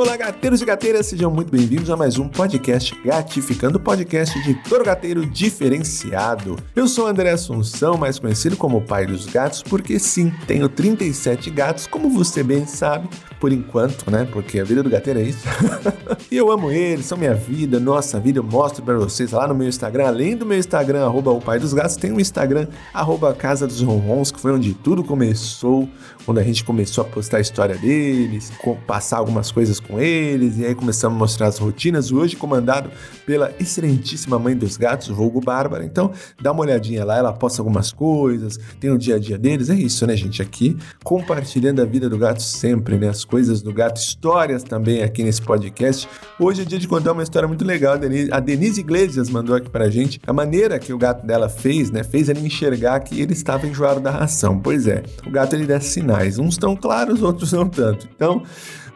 olá gateiros e gateiras, sejam muito bem-vindos a mais um podcast Gatificando, podcast de todo gateiro diferenciado. Eu sou André Assunção, mais conhecido como o pai dos gatos, porque sim, tenho 37 gatos, como você bem sabe, por enquanto, né? Porque a vida do gateiro é isso. e eu amo eles, são minha vida, nossa vida, eu mostro para vocês lá no meu Instagram, além do meu Instagram, arroba o pai dos gatos, tem o Instagram, arroba Casa dos Ronrons, que foi onde tudo começou, quando a gente começou a postar a história deles, passar algumas coisas com eles, e aí começamos a mostrar as rotinas, hoje comandado pela excelentíssima mãe dos gatos, vulgo Bárbara. Então, dá uma olhadinha lá, ela posta algumas coisas, tem o dia a dia deles, é isso, né, gente? Aqui, compartilhando a vida do gato sempre, né? As coisas do gato, histórias também aqui nesse podcast. Hoje é dia de contar uma história muito legal. A Denise, Iglesias mandou aqui pra gente a maneira que o gato dela fez, né? Fez ele enxergar que ele estava enjoado da ração. Pois é, o gato ele dá sinais. Uns estão claros, outros não tanto. Então,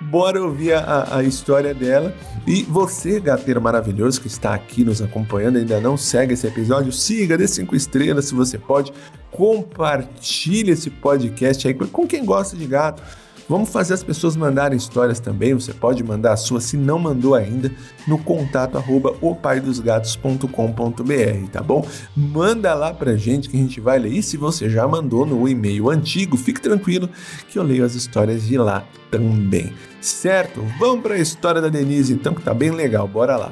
bora ouvir a, a, história dela. E você, gateiro maravilhoso que está aqui nos acompanhando, ainda não segue esse episódio, siga, dê cinco estrelas se você pode, compartilhe esse podcast aí com quem gosta de gato. Vamos fazer as pessoas mandarem histórias também. Você pode mandar a sua, se não mandou ainda, no contato arroba opaidosgatos.com.br, tá bom? Manda lá pra gente que a gente vai ler. E se você já mandou no e-mail antigo, fique tranquilo que eu leio as histórias de lá também. Certo? Vamos para a história da Denise então, que tá bem legal. Bora lá.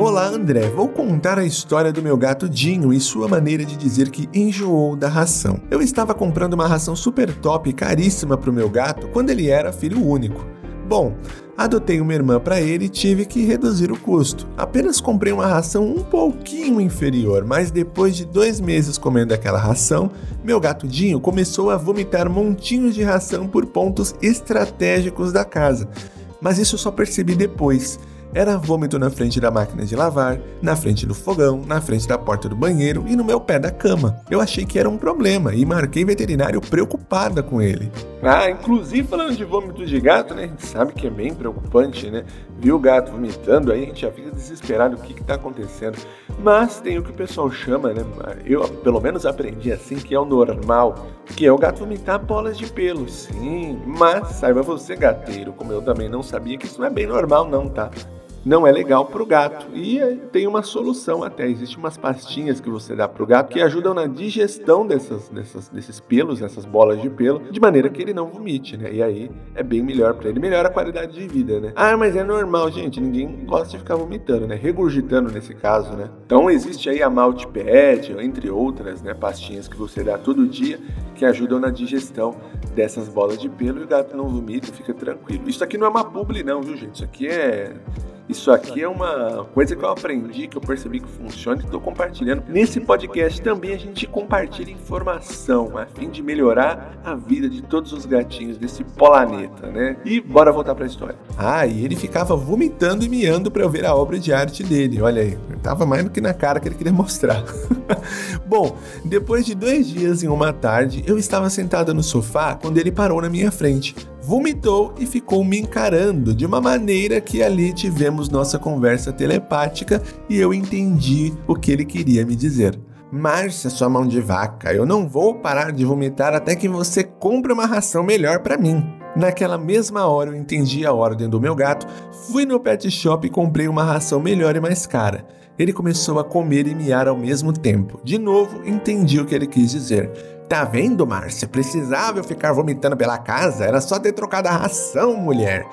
Olá, André. Vou contar a história do meu gato Dinho e sua maneira de dizer que enjoou da ração. Eu estava comprando uma ração super top e caríssima para o meu gato quando ele era filho único. Bom, adotei uma irmã para ele e tive que reduzir o custo. Apenas comprei uma ração um pouquinho inferior, mas depois de dois meses comendo aquela ração, meu gato Dinho começou a vomitar montinhos de ração por pontos estratégicos da casa. Mas isso eu só percebi depois. Era vômito na frente da máquina de lavar, na frente do fogão, na frente da porta do banheiro e no meu pé da cama. Eu achei que era um problema e marquei veterinário preocupada com ele. Ah, inclusive falando de vômito de gato, né? A gente sabe que é bem preocupante, né? Viu o gato vomitando, aí a gente já fica desesperado o que está acontecendo. Mas tem o que o pessoal chama, né? Eu pelo menos aprendi assim que é o normal, que é o gato vomitar bolas de pelo. Sim, mas saiba você, gateiro, como eu também não sabia que isso não é bem normal, não, tá? Não é legal para o gato. E tem uma solução até. Existem umas pastinhas que você dá para o gato que ajudam na digestão dessas, dessas, desses pelos, dessas bolas de pelo, de maneira que ele não vomite, né? E aí é bem melhor para ele, melhora a qualidade de vida, né? Ah, mas é normal, gente. Ninguém gosta de ficar vomitando, né? Regurgitando nesse caso, né? Então existe aí a Maltiped, entre outras, né? Pastinhas que você dá todo dia que ajudam na digestão dessas bolas de pelo e o gato não vomita fica tranquilo. Isso aqui não é uma publi, não, viu, gente? Isso aqui é isso aqui é uma coisa que eu aprendi, que eu percebi que funciona e estou compartilhando. Nesse podcast também a gente compartilha informação a fim de melhorar a vida de todos os gatinhos desse planeta, né? E bora voltar para a história. Ah, e ele ficava vomitando e miando para eu ver a obra de arte dele. Olha aí, tava mais do que na cara que ele queria mostrar. Bom, depois de dois dias em uma tarde, eu estava sentada no sofá quando ele parou na minha frente vomitou e ficou me encarando de uma maneira que ali tivemos nossa conversa telepática e eu entendi o que ele queria me dizer. Márcia, sua mão de vaca, eu não vou parar de vomitar até que você compre uma ração melhor para mim. Naquela mesma hora eu entendi a ordem do meu gato, fui no pet shop e comprei uma ração melhor e mais cara. Ele começou a comer e miar ao mesmo tempo. De novo, entendi o que ele quis dizer. Tá vendo, Márcia? Precisava eu ficar vomitando pela casa? Era só ter trocado a ração, mulher.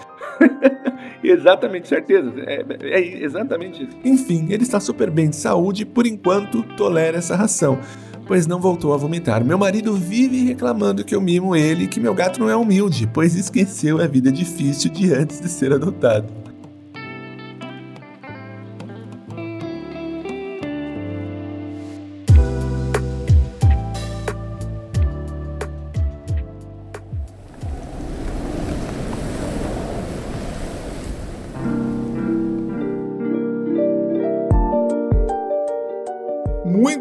exatamente, certeza. É, é, exatamente isso. Enfim, ele está super bem de saúde e por enquanto tolera essa ração, pois não voltou a vomitar. Meu marido vive reclamando que eu mimo ele e que meu gato não é humilde, pois esqueceu a vida difícil de antes de ser adotado.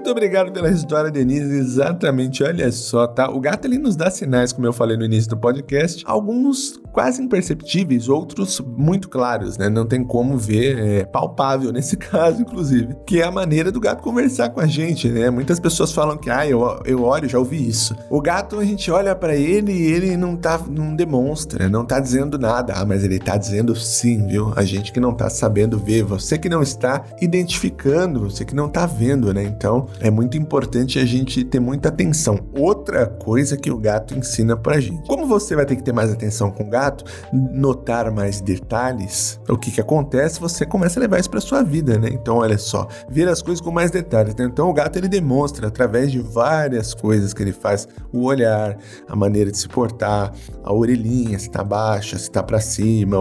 Muito obrigado pela história, Denise. Exatamente, olha só, tá? O gato ele nos dá sinais, como eu falei no início do podcast, alguns quase imperceptíveis, outros muito claros, né? Não tem como ver, é palpável nesse caso, inclusive, que é a maneira do gato conversar com a gente, né? Muitas pessoas falam que, ah, eu, eu olho, já ouvi isso. O gato, a gente olha para ele e ele não tá, não demonstra, não tá dizendo nada. Ah, mas ele tá dizendo sim, viu? A gente que não tá sabendo ver, você que não está identificando, você que não tá vendo, né? Então, é muito importante a gente ter muita atenção. Outra coisa que o gato ensina pra gente. Como você vai ter que ter mais atenção com o gato, notar mais detalhes, o que que acontece? Você começa a levar isso para sua vida, né? Então, olha só, ver as coisas com mais detalhes. Né? Então, o gato ele demonstra através de várias coisas que ele faz, o olhar, a maneira de se portar, a orelhinha, se tá baixa, se tá para cima,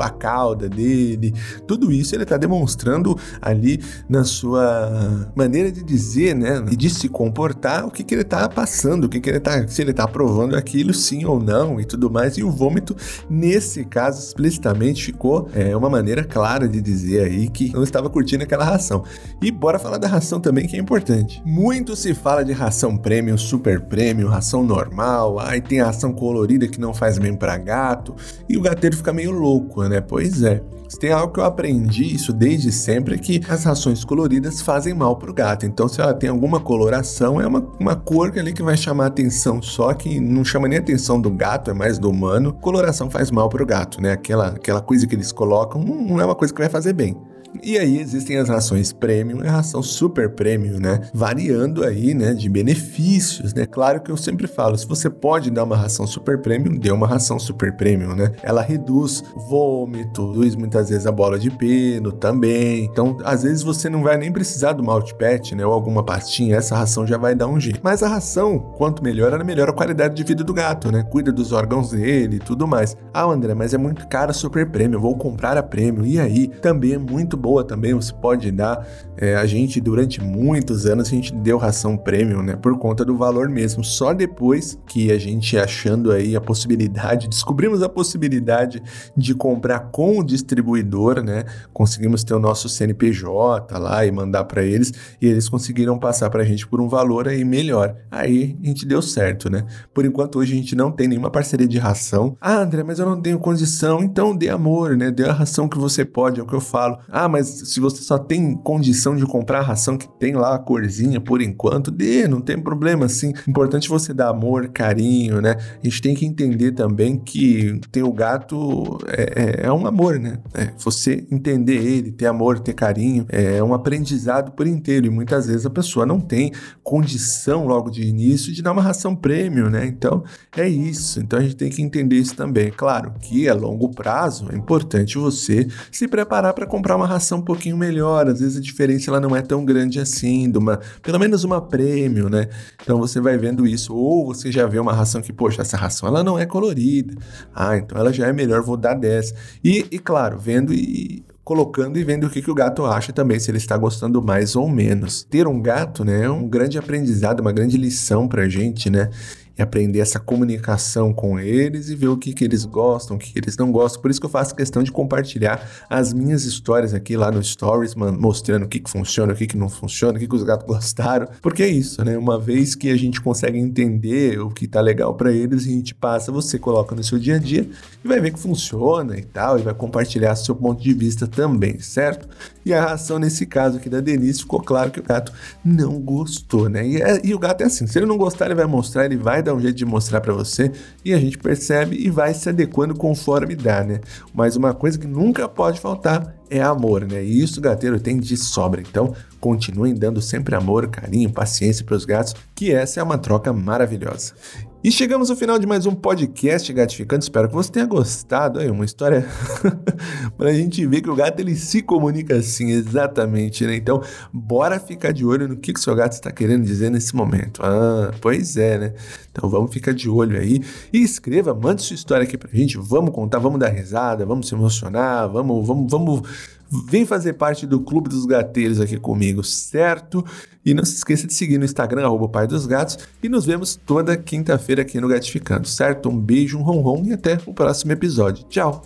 a cauda dele, tudo isso ele tá demonstrando ali na sua maneira de dizer, né, e de se comportar, o que que ele tá passando, o que que ele tá, se ele tá aprovando aquilo sim ou não e tudo mais. E o vômito Nesse caso, explicitamente ficou é, uma maneira clara de dizer aí que não estava curtindo aquela ração. E bora falar da ração também, que é importante. Muito se fala de ração premium, super premium, ração normal, aí tem ração colorida que não faz bem para gato, e o gateiro fica meio louco, né? Pois é. Se tem algo que eu aprendi isso desde sempre é que as rações coloridas fazem mal para o gato. Então, se ela tem alguma coloração, é uma, uma cor ali que vai chamar atenção só, que não chama nem atenção do gato, é mais do humano. Coloração faz mal para o gato, né? Aquela, aquela coisa que eles colocam não é uma coisa que vai fazer bem. E aí existem as rações premium e a ração super premium, né? Variando aí, né, de benefícios, né? Claro que eu sempre falo, se você pode dar uma ração super premium, dê uma ração super premium, né? Ela reduz vômito, reduz muitas vezes a bola de pelo também. Então, às vezes você não vai nem precisar do multipet, né, ou alguma pastinha, essa ração já vai dar um jeito. Mas a ração, quanto melhor, ela melhora a qualidade de vida do gato, né? Cuida dos órgãos dele e tudo mais. Ah, André, mas é muito cara super premium, vou comprar a premium. E aí, também é muito boa também, você pode dar. É, a gente, durante muitos anos, a gente deu ração premium, né? Por conta do valor mesmo. Só depois que a gente achando aí a possibilidade, descobrimos a possibilidade de comprar com o distribuidor, né? Conseguimos ter o nosso CNPJ lá e mandar para eles, e eles conseguiram passar para a gente por um valor aí melhor. Aí a gente deu certo, né? Por enquanto, hoje a gente não tem nenhuma parceria de ração. Ah, André, mas eu não tenho condição, então dê amor, né? Dê a ração que você pode, é o que eu falo. Ah, mas se você só tem condição de comprar a ração que tem lá a corzinha por enquanto, dê, não tem problema assim. Importante você dar amor, carinho, né? A gente tem que entender também que ter o gato é, é, é um amor, né? É, você entender ele, ter amor, ter carinho, é um aprendizado por inteiro. E muitas vezes a pessoa não tem condição logo de início de dar uma ração prêmio, né? Então é isso. Então a gente tem que entender isso também. Claro que a longo prazo é importante você se preparar para comprar uma ração um pouquinho melhor, às vezes a diferença ela não é tão grande assim, de uma, pelo menos uma prêmio, né? Então você vai vendo isso, ou você já vê uma ração que, poxa, essa ração ela não é colorida, ah, então ela já é melhor, vou dar 10. E, e claro, vendo e colocando e vendo o que, que o gato acha também, se ele está gostando mais ou menos. Ter um gato, né, é um grande aprendizado, uma grande lição pra gente, né? E aprender essa comunicação com eles e ver o que, que eles gostam, o que, que eles não gostam. Por isso que eu faço questão de compartilhar as minhas histórias aqui lá no Stories, mostrando o que, que funciona, o que, que não funciona, o que, que os gatos gostaram. Porque é isso, né? Uma vez que a gente consegue entender o que tá legal para eles, a gente passa, você coloca no seu dia a dia e vai ver que funciona e tal, e vai compartilhar seu ponto de vista também, certo? E a ração nesse caso aqui da Denise ficou claro que o gato não gostou, né? E, é, e o gato é assim, se ele não gostar, ele vai mostrar, ele vai dar um jeito de mostrar para você e a gente percebe e vai se adequando conforme dá, né? Mas uma coisa que nunca pode faltar é amor, né? E isso o gateiro tem de sobra. Então, continuem dando sempre amor, carinho, paciência para os gatos, que essa é uma troca maravilhosa. E chegamos ao final de mais um podcast gratificante. Espero que você tenha gostado. Aí, uma história pra gente ver que o gato ele se comunica assim, exatamente, né? Então, bora ficar de olho no que, que o seu gato está querendo dizer nesse momento. Ah, pois é, né? Então vamos ficar de olho aí. E escreva, mande sua história aqui pra gente. Vamos contar, vamos dar risada, vamos se emocionar, vamos, vamos, vamos Vem fazer parte do Clube dos Gateiros aqui comigo, certo? E não se esqueça de seguir no Instagram, arroba Pai dos Gatos, e nos vemos toda quinta-feira aqui no Gatificando, certo? Um beijo, um ronron e até o próximo episódio. Tchau!